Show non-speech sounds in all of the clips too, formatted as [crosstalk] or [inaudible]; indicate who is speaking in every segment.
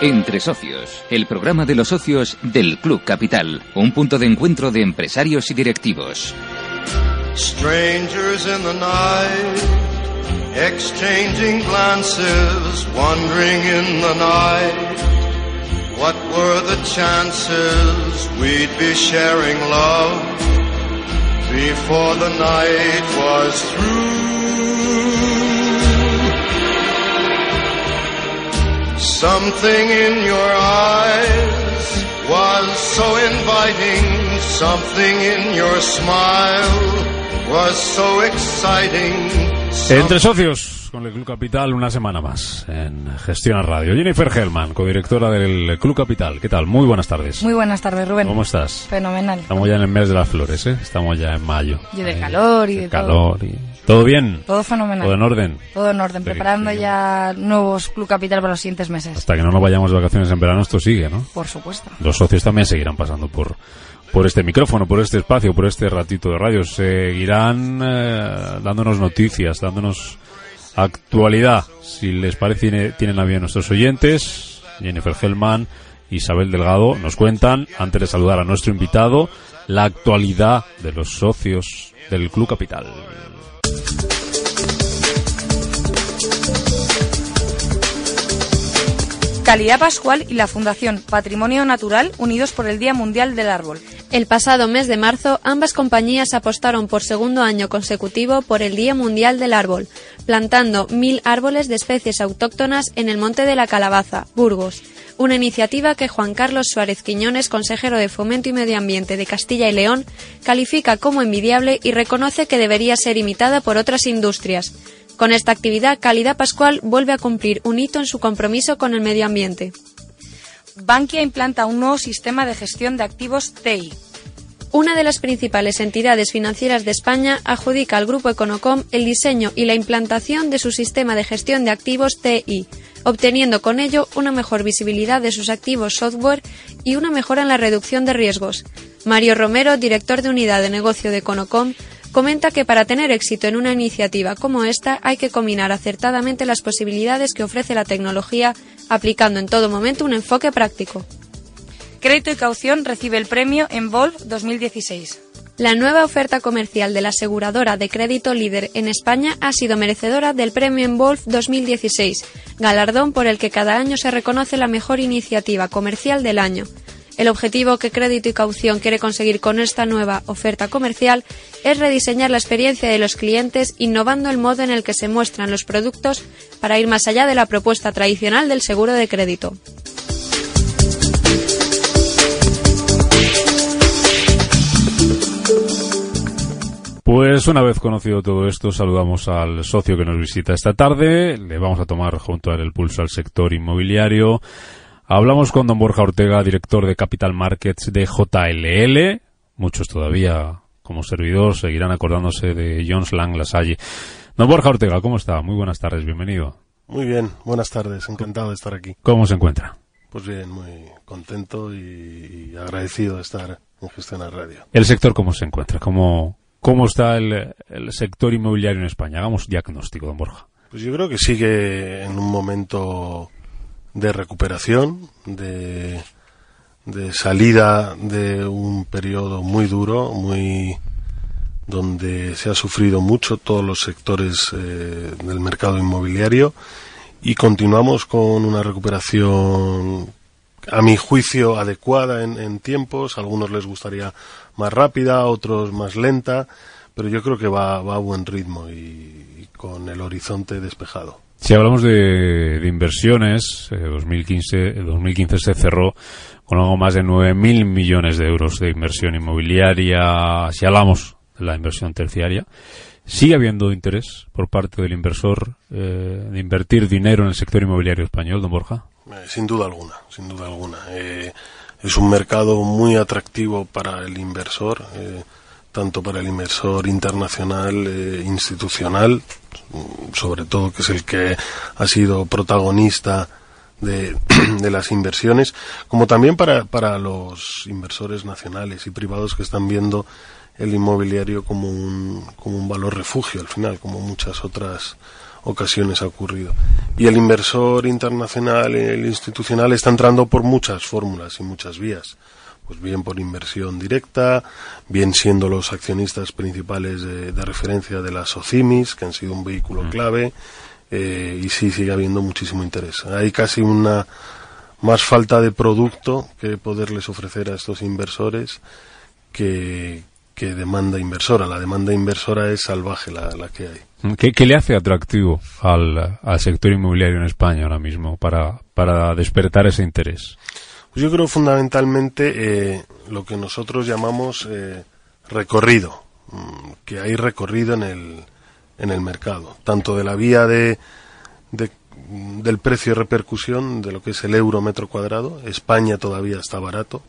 Speaker 1: Entre Socios, el programa de los socios del Club Capital, un punto de encuentro de empresarios y directivos.
Speaker 2: Strangers in the night, exchanging glances, wandering in the night. What were the chances we'd be sharing love before the night was through? Something in your eyes was so inviting. Something in your smile was so exciting.
Speaker 3: Entre socios, con el Club Capital, una semana más en Gestión a Radio. Jennifer Hellman, codirectora del Club Capital. ¿Qué tal? Muy buenas tardes.
Speaker 4: Muy buenas tardes, Rubén.
Speaker 3: ¿Cómo estás?
Speaker 4: Fenomenal.
Speaker 3: Estamos ya en el mes de las flores, ¿eh? Estamos ya en mayo.
Speaker 4: Y del calor y
Speaker 3: de
Speaker 4: de
Speaker 3: calor y... ¿Todo bien?
Speaker 4: Todo fenomenal.
Speaker 3: ¿Todo en orden?
Speaker 4: Todo en orden,
Speaker 3: Sí,
Speaker 4: preparando
Speaker 3: sí.
Speaker 4: ya nuevos Club Capital para los siguientes meses.
Speaker 3: Hasta que no nos vayamos de vacaciones en verano, esto sigue, ¿no?
Speaker 4: Por supuesto.
Speaker 3: Los socios también seguirán pasando por, por este micrófono, por este espacio, por este ratito de radio. Seguirán eh, dándonos noticias, dándonos actualidad. Si les parece, tiene- tienen a bien nuestros oyentes, Jennifer Hellman, Isabel Delgado, nos cuentan, antes de saludar a nuestro invitado, la actualidad de los socios del Club Capital.
Speaker 4: Calidad Pascual y la Fundación Patrimonio Natural unidos por el Día Mundial del Árbol.
Speaker 5: El pasado mes de marzo, ambas compañías apostaron por segundo año consecutivo por el Día Mundial del Árbol, plantando mil árboles de especies autóctonas en el Monte de la Calabaza, Burgos. Una iniciativa que Juan Carlos Suárez Quiñones, consejero de Fomento y Medio Ambiente de Castilla y León, califica como envidiable y reconoce que debería ser imitada por otras industrias. Con esta actividad, Calidad Pascual vuelve a cumplir un hito en su compromiso con el medio ambiente.
Speaker 4: Bankia implanta un nuevo sistema de gestión de activos TI.
Speaker 5: Una de las principales entidades financieras de España adjudica al grupo Econocom el diseño y la implantación de su sistema de gestión de activos TI, obteniendo con ello una mejor visibilidad de sus activos software y una mejora en la reducción de riesgos. Mario Romero, director de unidad de negocio de Econocom, comenta que para tener éxito en una iniciativa como esta hay que combinar acertadamente las posibilidades que ofrece la tecnología, aplicando en todo momento un enfoque práctico.
Speaker 4: Crédito y Caución recibe el premio Envolve 2016.
Speaker 5: La nueva oferta comercial de la aseguradora de crédito líder en España ha sido merecedora del Premio Envolve 2016, galardón por el que cada año se reconoce la mejor iniciativa comercial del año. El objetivo que Crédito y Caución quiere conseguir con esta nueva oferta comercial es rediseñar la experiencia de los clientes innovando el modo en el que se muestran los productos para ir más allá de la propuesta tradicional del seguro de crédito.
Speaker 3: Pues una vez conocido todo esto, saludamos al socio que nos visita esta tarde. Le vamos a tomar junto a él el pulso al sector inmobiliario. Hablamos con don Borja Ortega, director de Capital Markets de JLL. Muchos todavía, como servidor, seguirán acordándose de Jones Lang Lasalle. Don Borja Ortega, ¿cómo está? Muy buenas tardes, bienvenido.
Speaker 6: Muy bien, buenas tardes, encantado de estar aquí.
Speaker 3: ¿Cómo se encuentra?
Speaker 6: Pues bien, muy contento y, agradecido de estar en Gestión Radio.
Speaker 3: ¿El sector cómo se encuentra? ¿Cómo, cómo está el, el sector inmobiliario en España? Hagamos diagnóstico, don Borja.
Speaker 6: Pues yo creo que sigue en un momento de recuperación, de, de salida de un periodo muy duro, muy donde se ha sufrido mucho todos los sectores eh, del mercado inmobiliario y continuamos con una recuperación a mi juicio adecuada en, en tiempos, a algunos les gustaría más rápida, a otros más lenta, pero yo creo que va, a buen ritmo y, con el horizonte despejado.
Speaker 3: Si hablamos de, inversiones, eh, 2015, el 2015 se cerró con algo más de 9.000 millones de euros de inversión inmobiliaria. Si hablamos de la inversión terciaria, ¿Sigue habiendo interés por parte del inversor eh, de invertir dinero en el sector inmobiliario español, don Borja?
Speaker 6: Eh, sin duda alguna, sin duda alguna. es un mercado muy atractivo para el inversor, tanto para el inversor internacional, institucional, sobre todo que es el que ha sido protagonista [clears throat] de, las inversiones, como también para, para los inversores nacionales y privados que están viendo el inmobiliario como un, como un valor refugio al final, como muchas otras ocasiones ha ocurrido. Y el inversor internacional, el institucional, está entrando por muchas fórmulas y muchas vías. Pues bien por inversión directa, bien siendo los accionistas principales de, referencia de las OCIMIS, que han sido un vehículo mm. clave, eh, y sí sigue habiendo muchísimo interés. Hay casi una más falta de producto que poderles ofrecer a estos inversores que, demanda inversora. La demanda inversora es salvaje la, que hay.
Speaker 3: ¿Qué, le hace atractivo al, sector inmobiliario en España ahora mismo para, para despertar ese interés?
Speaker 6: Pues yo creo fundamentalmente eh, lo que nosotros llamamos eh, recorrido, mm, que hay recorrido en el, en el mercado, tanto de la vía de, del precio de repercusión de lo que es el euro metro cuadrado. España todavía está barato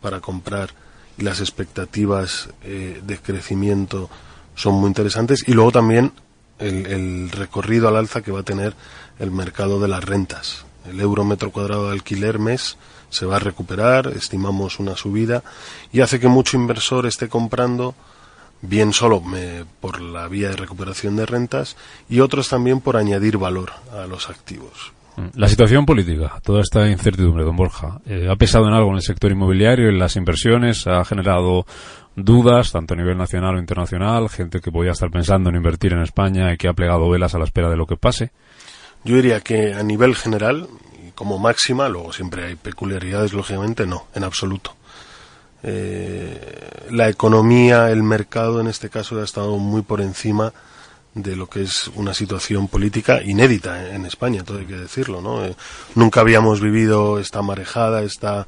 Speaker 6: para comprar las expectativas eh, de crecimiento son muy interesantes. Y luego también el, recorrido al alza que va a tener el mercado de las rentas. El euro metro cuadrado de alquiler mes se va a recuperar, estimamos una subida y hace que mucho inversor esté comprando bien solo por la vía de recuperación de rentas y otros también por añadir valor a los activos.
Speaker 3: Mm. La situación política, toda esta incertidumbre, don Borja, eh, ¿ha pesado en algo en el sector inmobiliario, en las inversiones? ¿Ha generado dudas, tanto a nivel nacional o internacional? Gente que podía estar pensando en invertir en España y que ha plegado velas a la espera de lo que pase.
Speaker 6: Yo diría que a nivel general, como máxima, luego siempre hay peculiaridades, lógicamente, no, en absoluto. Eh, la economía, el mercado en este caso ha estado muy por encima de lo que es una situación política inédita en España, todo hay que decirlo, ¿no? Eh, nunca habíamos vivido esta marejada, esta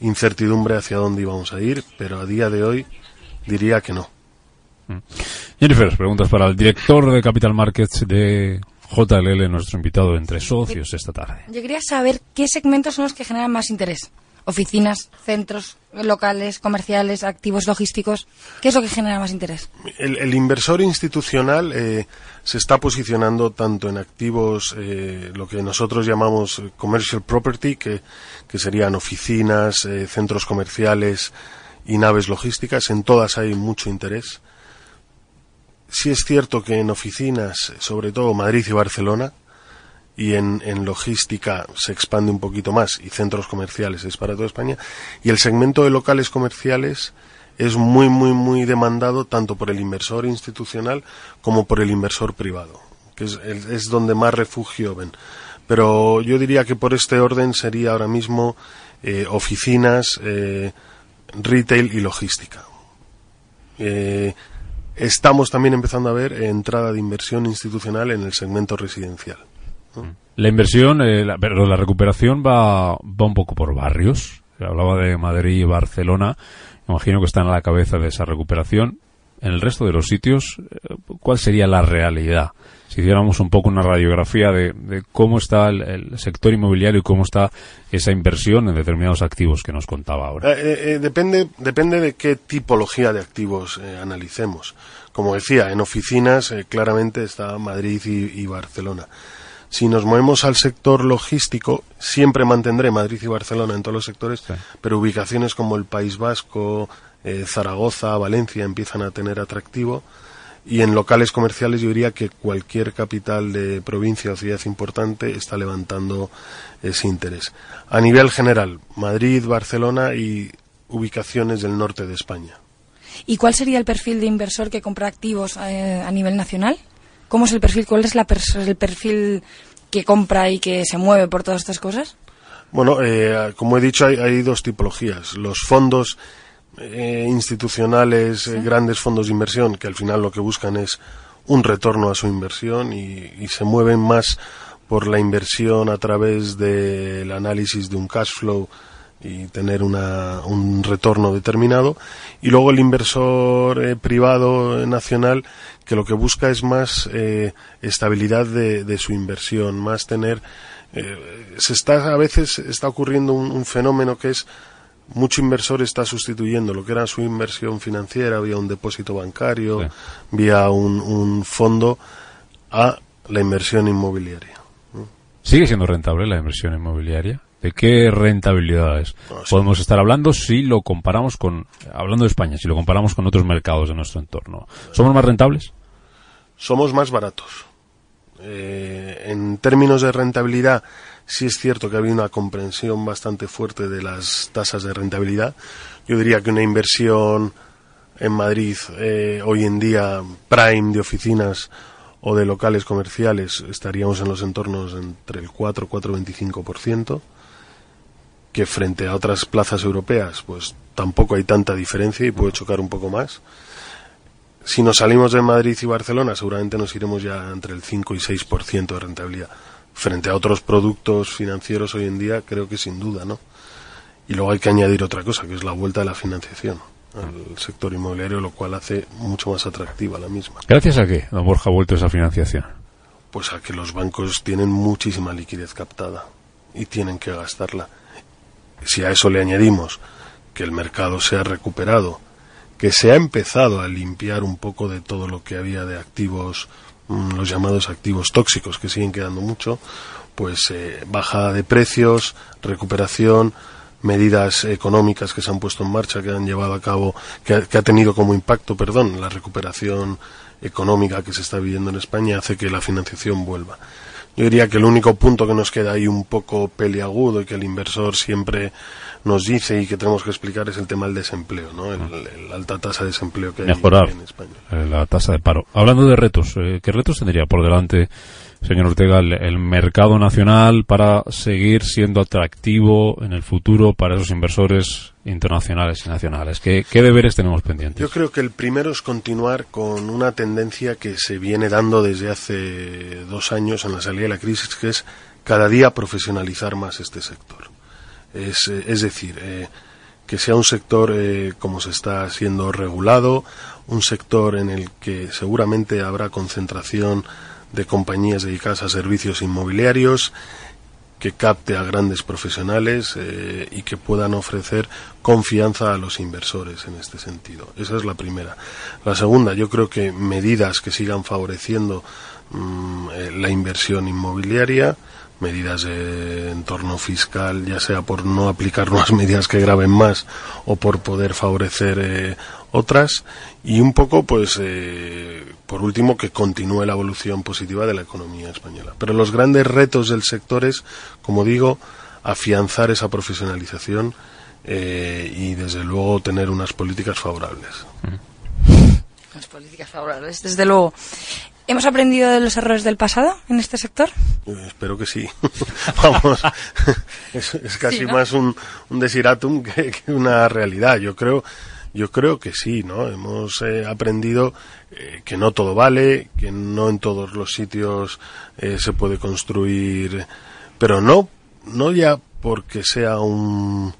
Speaker 6: incertidumbre hacia dónde íbamos a ir, pero a día de hoy diría que no.
Speaker 3: Mm. Jennifer, preguntas para el director de Capital Markets de JLL, nuestro invitado entre socios esta tarde.
Speaker 4: Yo quería saber qué segmentos son los que generan más interés oficinas, centros locales, comerciales, activos logísticos. ¿Qué es lo que genera más interés?
Speaker 6: El, inversor institucional eh, se está posicionando tanto en activos, eh, lo que nosotros llamamos commercial property, que, serían oficinas, eh, centros comerciales y naves logísticas. En todas hay mucho interés. Sí es cierto que en oficinas, sobre todo Madrid y Barcelona, y en, logística se expande un poquito más y centros comerciales es para toda España y el segmento de locales comerciales es muy muy muy demandado tanto por el inversor institucional como por el inversor privado que es, es donde más refugio ven. Pero yo diría que por este orden sería ahora mismo eh, oficinas eh, retail y logística. Eh, estamos también empezando a ver entrada de inversión institucional en el segmento residencial
Speaker 3: la inversión, eh, la, pero la recuperación va, va un poco por barrios. Hablaba de Madrid y Barcelona. Imagino que están a la cabeza de esa recuperación. En el resto de los sitios, eh, ¿cuál sería la realidad? Si hiciéramos un poco una radiografía de, cómo está el, sector inmobiliario y cómo está esa inversión en determinados activos que nos contaba ahora.
Speaker 6: Eh, depende, depende de qué tipología de activos analicemos. Como decía, en oficinas claramente está Madrid y Barcelona. Si nos movemos al sector logístico, siempre mantendré Madrid y Barcelona en todos los sectores, pero ubicaciones como el País Vasco, eh, Zaragoza, Valencia empiezan a tener atractivo. Y en locales comerciales yo diría que cualquier capital de provincia o ciudad importante está levantando ese interés. A nivel general, Madrid, Barcelona y ubicaciones del norte de España.
Speaker 4: ¿Y cuál sería el perfil de inversor que compra activos eh, a nivel nacional? ¿Cómo es el perfil? ¿Cuál es el perfil que compra y que se mueve por todas estas cosas?
Speaker 6: Bueno, eh, como he dicho, hay, dos tipologías. Los fondos eh, institucionales, eh, grandes fondos de inversión, que al final lo que buscan es un retorno a su inversión y, se mueven más por la inversión a través del análisis de un cash flow y tener una, un retorno determinado. Y luego el inversor eh, privado eh, nacional que lo que busca es más eh, estabilidad de, de, su inversión, más tener. se está a veces está ocurriendo un, fenómeno que es mucho inversor está sustituyendo lo que era su inversión financiera vía un depósito bancario, vía un, un fondo a la inversión inmobiliaria.
Speaker 3: ¿Sigue siendo rentable la inversión inmobiliaria? ¿De qué rentabilidades podemos estar hablando si lo comparamos con, hablando de España, si lo comparamos con otros mercados de nuestro entorno? ¿Somos más rentables?
Speaker 6: Somos más baratos. Eh, en términos de rentabilidad, sí es cierto que ha habido una comprensión bastante fuerte de las tasas de rentabilidad. Yo diría que una inversión en Madrid eh, hoy en día prime de oficinas o de locales comerciales estaríamos en los entornos entre el 4 4,25% que frente a otras plazas europeas pues tampoco hay tanta diferencia y puede chocar un poco más. Si nos salimos de Madrid y Barcelona seguramente nos iremos ya entre el 5 y 6% de rentabilidad. Frente a otros productos financieros hoy en día creo que sin duda, ¿no? Y luego hay que añadir otra cosa, que es la vuelta de la financiación al sector inmobiliario, lo cual hace mucho más atractiva la misma.
Speaker 3: ¿Gracias a qué, don Borja, ha vuelto esa financiación?
Speaker 6: Pues a que los bancos tienen muchísima liquidez captada y tienen que gastarla si a eso le añadimos que el mercado se ha recuperado, que se ha empezado a limpiar un poco de todo lo que había de activos, mm, los llamados activos tóxicos, que siguen quedando mucho, pues eh, bajada de precios, recuperación, medidas económicas que se han puesto en marcha, que han llevado a cabo, que ha, tenido como impacto, perdón, la recuperación económica que se está viviendo en España hace que la financiación vuelva. Yo diría que el único punto que nos queda ahí un poco peliagudo y que el inversor siempre nos dice y que tenemos que explicar es el tema del desempleo, ¿no? la alta tasa de desempleo que hay en España.
Speaker 3: La tasa de paro. Hablando de retos, eh, ¿qué retos tendría por delante señor Ortega, el, mercado nacional para seguir siendo atractivo en el futuro para esos inversores internacionales y nacionales? ¿Qué, deberes tenemos pendientes?
Speaker 6: Yo creo que el primero es continuar con una tendencia que se viene dando desde hace dos años en la salida de la crisis, que es cada día profesionalizar más este sector. Es, eh, decir, eh, que sea un sector eh, como se está siendo regulado, un sector en el que seguramente habrá concentración de compañías dedicadas a servicios inmobiliarios que capte a grandes profesionales eh, y que puedan ofrecer confianza a los inversores en este sentido. Esa es la primera. La segunda, yo creo que medidas que sigan favoreciendo mm, eh, la inversión inmobiliaria, medidas de entorno fiscal, ya sea por no aplicar [laughs] nuevas medidas que graben más o por poder favorecer eh, otras y un poco pues eh, por último que continúe la evolución positiva de la economía española pero los grandes retos del sector es como digo afianzar esa profesionalización eh, y desde luego tener unas políticas favorables
Speaker 4: Las políticas favorables desde luego ¿Hemos aprendido de los errores del pasado en este sector?
Speaker 6: Eh, espero que sí. [laughs] Vamos, [laughs] es, casi más un, un desiratum que, una realidad. Yo creo yo creo que sí, ¿no? Hemos eh, aprendido eh, que no todo vale, que no en todos los sitios eh, se puede construir, pero no, no ya porque sea un,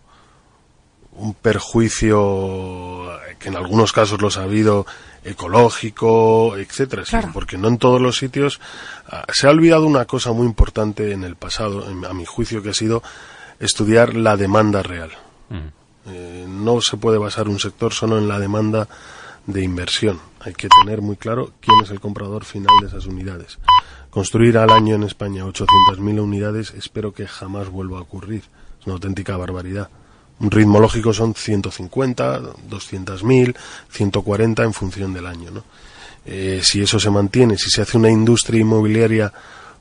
Speaker 6: un perjuicio que en algunos casos los ha habido ecológico, etcétera, sino porque no en todos los sitios ah, se ha olvidado una cosa muy importante en el pasado, a mi juicio, que ha sido estudiar la demanda real. Mm. Eh, no se puede basar un sector solo en la demanda de inversión. Hay que tener muy claro quién es el comprador final de esas unidades. Construir al año en España 800.000 unidades espero que jamás vuelva a ocurrir. Es una auténtica barbaridad. Un ritmo lógico son 150, 200.000, 140 en función del año. Eh, si eso se mantiene, si se hace una industria inmobiliaria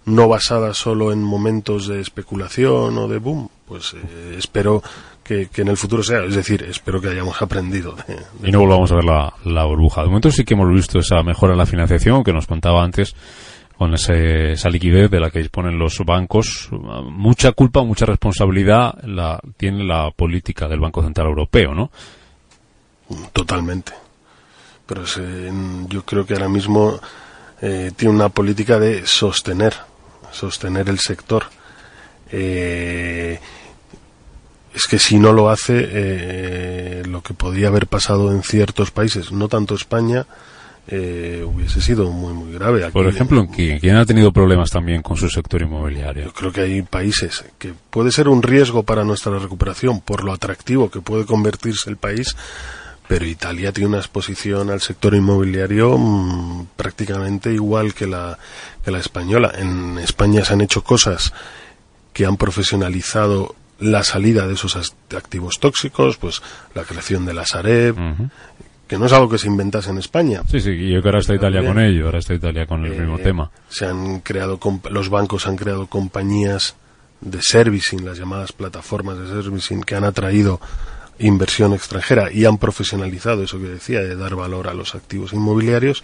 Speaker 6: no basada solo en momentos de especulación o de boom, pues eh, espero que, en el futuro sea. Es decir, espero que hayamos aprendido.
Speaker 3: Y no volvamos a ver la, burbuja. De momento sí que hemos visto esa mejora en la financiación que nos contaba antes con esa liquidez de la que disponen los bancos. Mucha culpa, mucha responsabilidad la, tiene la política del Banco Central Europeo, ¿no?
Speaker 6: Totalmente. Pero yo creo que ahora mismo eh, tiene una política de sostener, sostener el sector. Eh, es que si no lo hace, eh, lo que podía haber pasado en ciertos países, no tanto España, eh, hubiese sido muy, muy grave.
Speaker 3: Por ejemplo, ¿quién, ¿quién ha tenido problemas también con su sector inmobiliario?
Speaker 6: Yo creo que hay países que puede ser un riesgo para nuestra recuperación por lo atractivo que puede convertirse el país, pero Italia tiene una exposición al sector inmobiliario mm, prácticamente igual que la, que la española. En España se han hecho cosas que han profesionalizado la salida de esos activos tóxicos, pues la creación de la Sareb, que no es algo que se inventase en España.
Speaker 3: Sí, sí, y yo que ahora está Italia con ello, ahora está Italia con el
Speaker 6: Eh,
Speaker 3: mismo tema.
Speaker 6: Se han creado, los bancos han creado compañías de servicing, las llamadas plataformas de servicing, que han atraído inversión extranjera y han profesionalizado eso que decía, de dar valor a los activos inmobiliarios,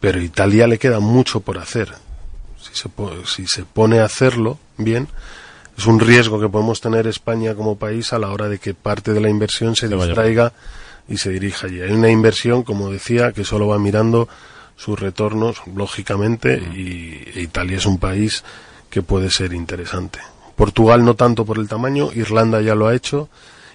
Speaker 6: pero a Italia le queda mucho por hacer. Si se, po- si se pone a hacerlo bien, es un riesgo que podemos tener España como país a la hora de que parte de la inversión se distraiga y se dirija allí. Hay una inversión, como decía, que solo va mirando sus retornos, lógicamente, y e Italia es un país que puede ser interesante. Portugal no tanto por el tamaño, Irlanda ya lo ha hecho,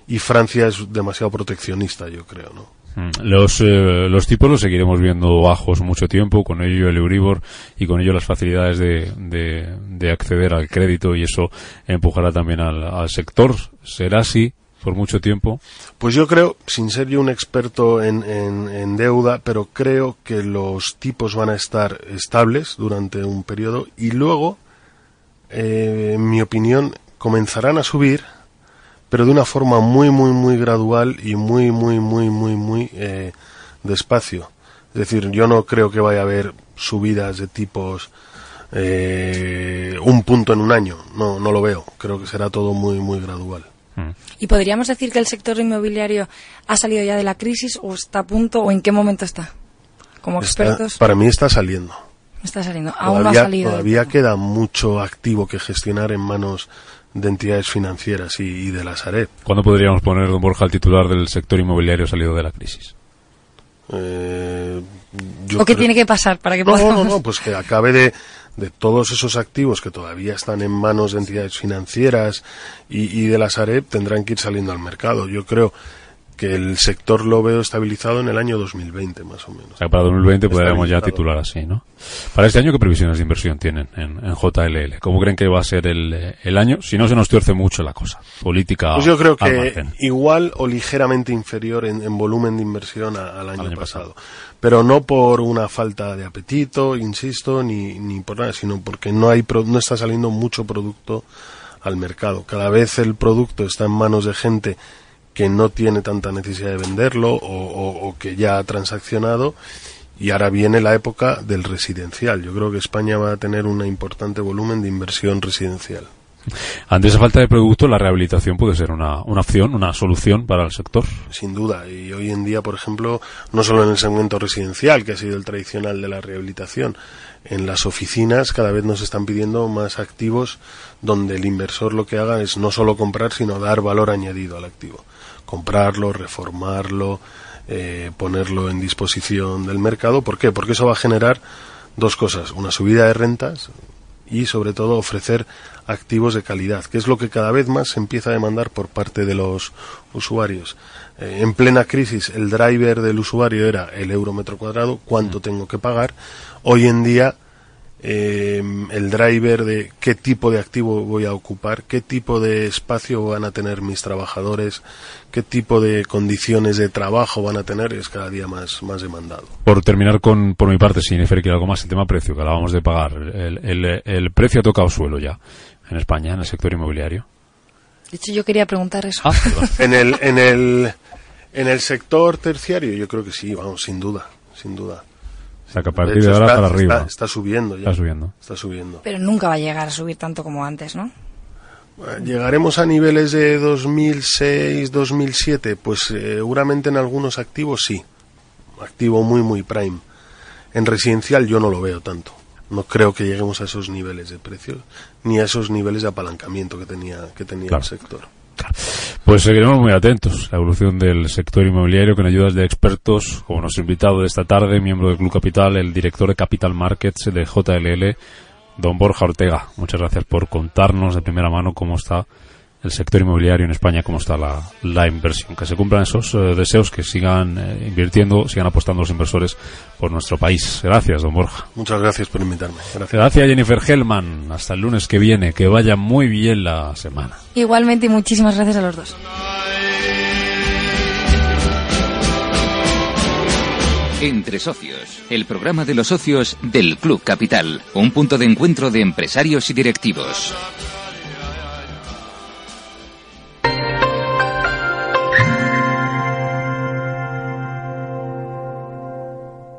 Speaker 6: y Francia es demasiado proteccionista, yo creo, ¿no?
Speaker 3: Mm. Los, eh, los tipos los seguiremos viendo bajos mucho tiempo, con ello el Euribor y con ello las facilidades de, de, de acceder al crédito y eso empujará también al, al sector. ¿Será así por mucho tiempo?
Speaker 6: Pues yo creo, sin ser yo un experto en, en- en deuda, pero creo que los tipos van a estar estables durante un periodo y luego, eh, en mi opinión, comenzarán a subir, pero de una forma muy, muy, muy gradual y muy, muy, muy, muy, muy eh, despacio. Es decir, yo no creo que vaya a haber subidas de tipos eh, un punto en un año. No, no lo veo. Creo que será todo muy, muy gradual.
Speaker 3: Mm.
Speaker 4: ¿Y podríamos decir que el sector inmobiliario ha salido ya de la crisis o está a punto o en qué momento está? Como
Speaker 6: Está-
Speaker 4: expertos,
Speaker 6: para mí está saliendo.
Speaker 4: está saliendo. Aún no ha
Speaker 6: todavía,
Speaker 4: salido.
Speaker 6: todavía queda mucho activo que gestionar en manos de entidades financieras y, y de la Sareb.
Speaker 3: ¿Cuándo podríamos poner, don Borja, el titular del sector inmobiliario salido de la crisis?
Speaker 6: Eh, yo
Speaker 4: ¿O qué
Speaker 6: creo-
Speaker 4: tiene que pasar para que
Speaker 6: No, no,
Speaker 4: podamos?
Speaker 6: no, pues que acabe de, de todos esos activos que todavía están en manos de entidades financieras y, y de la Sareb tendrán que ir saliendo al mercado. Yo creo que el sector lo veo estabilizado en el año 2020 más o menos.
Speaker 3: O sea, para 2020 podríamos ya titular así, ¿no? Para este año, ¿qué previsiones de inversión tienen en, en JLL? ¿Cómo creen que va a ser el, el año? Si no se nos tuerce mucho la cosa. Política
Speaker 6: Pues yo creo que
Speaker 3: margen.
Speaker 6: igual o ligeramente inferior en, en volumen de inversión a- al año,
Speaker 3: año
Speaker 6: pasado. Pero no por una falta de apetito, insisto, ni, ni por nada, sino porque no, hay no está saliendo mucho producto al mercado. Cada vez el producto está en manos de gente que no tiene tanta necesidad de venderlo o, o- o que ya ha transaccionado y ahora viene la época del residencial. Yo creo que España va a tener un importante volumen de inversión residencial.
Speaker 3: Ante esa falta de producto, la rehabilitación puede ser una, una opción, una solución para el sector.
Speaker 6: Sin duda, y hoy en día, por ejemplo, no solo en el segmento residencial, que ha sido el tradicional de la rehabilitación, en las oficinas cada vez nos están pidiendo más activos donde el inversor lo que haga es no solo comprar, sino dar valor añadido al activo. Comprarlo, reformarlo, eh, ponerlo en disposición del mercado. ¿Por qué? Porque eso va a generar dos cosas, una subida de rentas y sobre todo ofrecer activos de calidad, que es lo que cada vez más se empieza a demandar por parte de los usuarios. Eh, en plena crisis el driver del usuario era el euro metro cuadrado, cuánto tengo que pagar. Hoy en día eh, el driver de qué tipo de activo voy a ocupar, qué tipo de espacio van a tener mis trabajadores, qué tipo de condiciones de trabajo van a tener es cada día más, más demandado.
Speaker 3: Por terminar con, por mi parte, sin Nefer, quiero algo más, el tema precio, que hablábamos de pagar. El, el, el precio ha tocado suelo ya en España, en el sector inmobiliario.
Speaker 4: De hecho, yo quería preguntar eso.
Speaker 3: Ah. [laughs]
Speaker 6: En el, en el, en el sector terciario yo creo que sí, vamos, sin duda, sin duda.
Speaker 3: O sea, que a
Speaker 6: De
Speaker 3: partir
Speaker 6: hecho,
Speaker 3: de ahora
Speaker 6: está,
Speaker 3: para arriba.
Speaker 6: Está, subiendo ya.
Speaker 3: Está subiendo.
Speaker 6: Está subiendo.
Speaker 4: Pero nunca va a llegar a subir tanto como antes, ¿no?
Speaker 6: Eh, ¿Llegaremos a niveles de 2006, 2007? Pues eh, seguramente en algunos activos sí. Activo muy, muy prime. En residencial yo no lo veo tanto. No creo que lleguemos a esos niveles de precios ni a esos niveles de apalancamiento que tenía, que tenía
Speaker 3: Claro.
Speaker 6: el sector.
Speaker 3: Pues seguiremos muy atentos la evolución del sector inmobiliario con ayudas de expertos, como nuestro invitado de esta tarde, miembro del Club Capital, el director de Capital Markets de JLL, don Borja Ortega. Muchas gracias por contarnos de primera mano cómo está el sector inmobiliario en España, cómo está la, la inversión. Que se cumplan esos eh, deseos, que sigan eh, invirtiendo, sigan apostando los inversores por nuestro país. Gracias, don Borja.
Speaker 6: Muchas gracias por invitarme. Gracias.
Speaker 3: Gracias, Jennifer Hellman. Hasta el lunes que viene. Que vaya muy bien la semana.
Speaker 4: Igualmente, y muchísimas gracias a los dos.
Speaker 1: Entre Socios, el programa de los socios del Club Capital, un punto de encuentro de empresarios y directivos.